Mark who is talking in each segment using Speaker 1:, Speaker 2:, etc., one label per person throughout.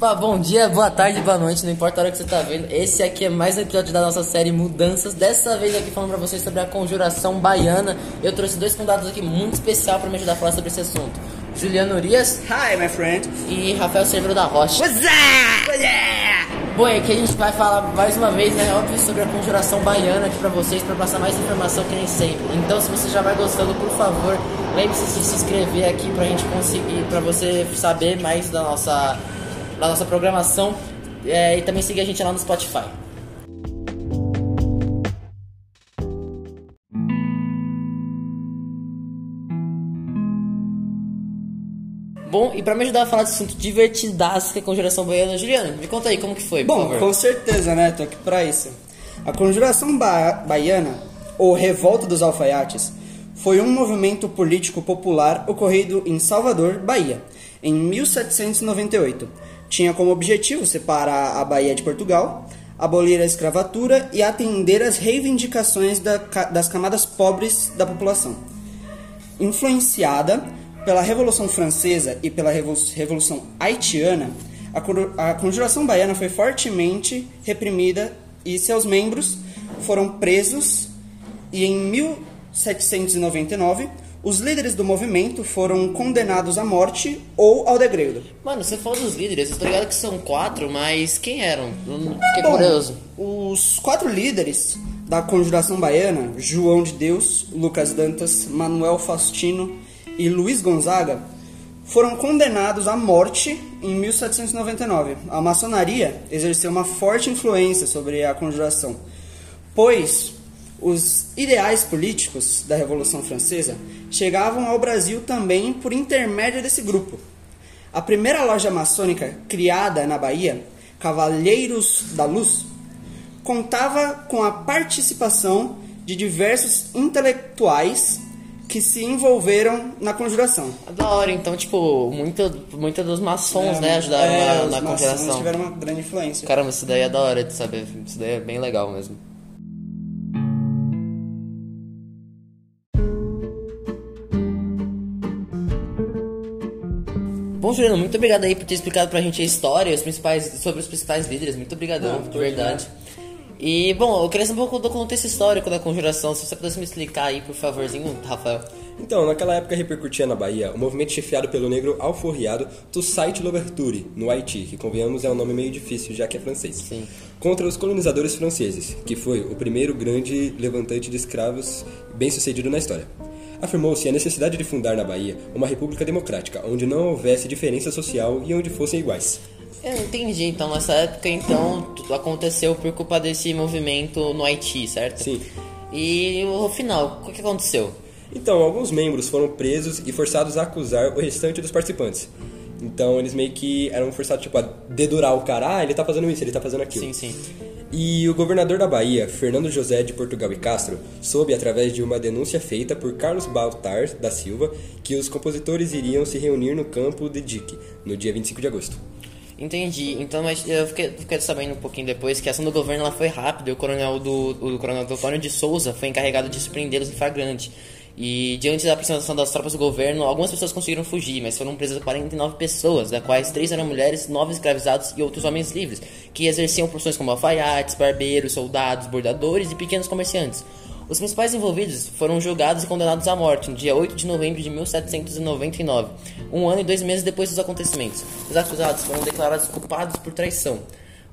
Speaker 1: Bom dia, boa tarde, boa noite, não importa a hora que você tá vendo. Esse aqui é mais um episódio da nossa série Mudanças. Dessa vez aqui falando pra vocês sobre a conjuração baiana. Eu trouxe dois convidados aqui muito especial pra me ajudar a falar sobre esse assunto. Juliano Urias
Speaker 2: Hi, my friend.
Speaker 1: e Rafael Cerveiro da Rocha.
Speaker 2: What's up? What's up?
Speaker 1: Bom, aqui a gente vai falar mais uma vez, né, óbvio, sobre a conjuração baiana aqui pra vocês, pra passar mais informação que nem sempre. Então, se você já vai gostando, por favor, lembre-se de se inscrever aqui pra gente conseguir, pra você saber mais da nossa, da nossa programação é, e também seguir a gente lá no Spotify. Bom, e pra me ajudar a falar desse assunto divertidaço que é a conjuração baiana, Juliano, me conta aí como que foi, por
Speaker 2: Bom, com certeza, né? Tô aqui pra isso. A conjuração ba baiana, ou Revolta dos Alfaiates, foi um movimento político popular ocorrido em Salvador, Bahia, em 1798. Tinha como objetivo separar a Bahia de Portugal, abolir a escravatura e atender às reivindicações da das camadas pobres da população. Influenciada pela Revolução Francesa e pela Revolu- Revolução Haitiana, a Conjuração Baiana foi fortemente reprimida e seus membros foram presos e em 1799 os líderes do movimento foram condenados à morte ou ao degredo.
Speaker 1: Mano, você falou dos líderes, eu tô ligado que são quatro, mas quem eram? Não- Fiquei
Speaker 2: Bom,
Speaker 1: curioso.
Speaker 2: os quatro líderes da Conjuração Baiana, João de Deus, Lucas Dantas, Manuel Faustino e Luiz Gonzaga, foram condenados à morte em 1799. A maçonaria exerceu uma forte influência sobre a conjuração, pois os ideais políticos da Revolução Francesa chegavam ao Brasil também por intermédio desse grupo. A primeira loja maçônica criada na Bahia, Cavalheiros da Luz, contava com a participação de diversos intelectuais que se envolveram na conjuração.
Speaker 1: Da hora, então, tipo, muita, muita dos maçons, né, ajudaram
Speaker 2: É,
Speaker 1: na,
Speaker 2: os
Speaker 1: na
Speaker 2: maçons
Speaker 1: conjuração.
Speaker 2: tiveram uma grande influência.
Speaker 1: Caramba, isso daí é da hora de saber, isso daí é bem legal mesmo. Bom, Juliano, muito obrigado aí por ter explicado pra gente a história os principais, sobre os principais líderes. Muito obrigadão,
Speaker 2: Não,
Speaker 1: de verdade.
Speaker 2: obrigado.
Speaker 1: E, bom, eu queria saber um pouco do contexto histórico da conjuração. Se você pudesse me explicar aí, por favorzinho, Rafael.
Speaker 3: Então, naquela época repercutia na Bahia o movimento chefiado pelo negro alforriado Toussaint Louverture, no Haiti, que convenhamos é um nome meio difícil já que é francês.
Speaker 1: Sim.
Speaker 3: Contra os colonizadores franceses, que foi o primeiro grande levantante de escravos bem sucedido na história. Afirmou-se a necessidade de fundar na Bahia uma república democrática, onde não houvesse diferença social e onde fossem iguais.
Speaker 1: Eu entendi, então nessa época então tudo aconteceu por culpa desse movimento no Haiti, certo?
Speaker 3: Sim.
Speaker 1: E o final, o que aconteceu?
Speaker 3: Então, alguns membros foram presos e forçados a acusar o restante dos participantes. Então, eles meio que eram forçados tipo, a dedurar o cara, ah, ele tá fazendo isso, ele tá fazendo aquilo.
Speaker 1: Sim, sim.
Speaker 3: E o governador da Bahia, Fernando José de Portugal e Castro, soube através de uma denúncia feita por Carlos Baltar da Silva que os compositores iriam se reunir no campo de Dique no dia 25 de agosto.
Speaker 1: Entendi. Então, mas eu fiquei, fiquei sabendo um pouquinho depois que a ação do governo ela foi rápida. O coronel do o coronel Antônio de Souza foi encarregado de surpreendê-los em flagrante. E diante da aproximação das tropas do governo, algumas pessoas conseguiram fugir, mas foram presas 49 pessoas, das quais três eram mulheres, nove escravizados e outros homens livres, que exerciam profissões como alfaiates, barbeiros, soldados, bordadores e pequenos comerciantes. Os principais envolvidos foram julgados e condenados à morte no dia 8 de novembro de 1799, um ano e dois meses depois dos acontecimentos. Os acusados foram declarados culpados por traição.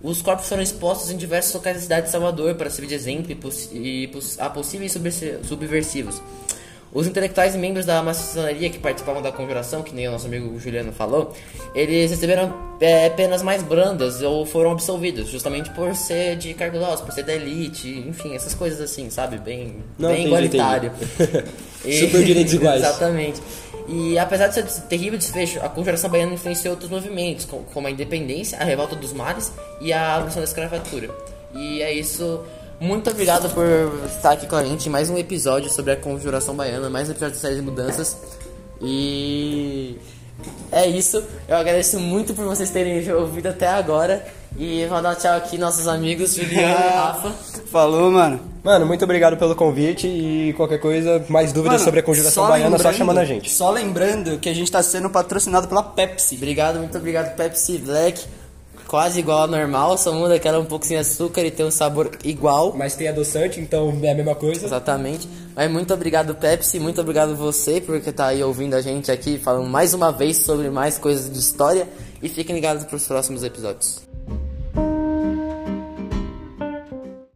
Speaker 1: Os corpos foram expostos em diversos locais da cidade de Salvador para servir de exemplo e, poss- e poss- a possíveis subversi- subversivos. Os intelectuais e membros da maçonaria que participavam da conjuração, que nem o nosso amigo Juliano falou, eles receberam é, penas mais brandas ou foram absolvidos, justamente por ser de cargos altos, por ser da elite, enfim, essas coisas assim, sabe? Bem,
Speaker 3: Não,
Speaker 1: bem
Speaker 3: entendi,
Speaker 1: igualitário.
Speaker 3: Super direitos iguais.
Speaker 1: Exatamente. E apesar de ser terrível desfecho, a conjuração baiana influenciou outros movimentos, co- como a independência, a revolta dos mares e a abolição da escravatura. E é isso. Muito obrigado por estar aqui com a gente em mais um episódio sobre a conjuração baiana, mais um episódio da série de mudanças. E é isso. Eu agradeço muito por vocês terem ouvido até agora. E vou dar tchau aqui nossos amigos Juliano e Rafa.
Speaker 2: Falou, mano.
Speaker 3: Mano, muito obrigado pelo convite e qualquer coisa, mais dúvidas
Speaker 2: Mano,
Speaker 3: sobre a conjuração
Speaker 2: só
Speaker 3: baiana, só
Speaker 2: lembrando-
Speaker 3: chamando a gente.
Speaker 2: Só lembrando que a gente tá sendo patrocinado pela Pepsi.
Speaker 1: Obrigado, muito obrigado Pepsi Black quase igual ao normal, só muda que ela é um pouco sem açúcar e tem um sabor igual.
Speaker 3: Mas tem adoçante, então é a mesma coisa.
Speaker 1: Exatamente. Mas muito obrigado, Pepsi. Muito obrigado você por estar aí ouvindo a gente aqui falando mais uma vez sobre mais coisas de história. E fiquem ligados para os próximos episódios.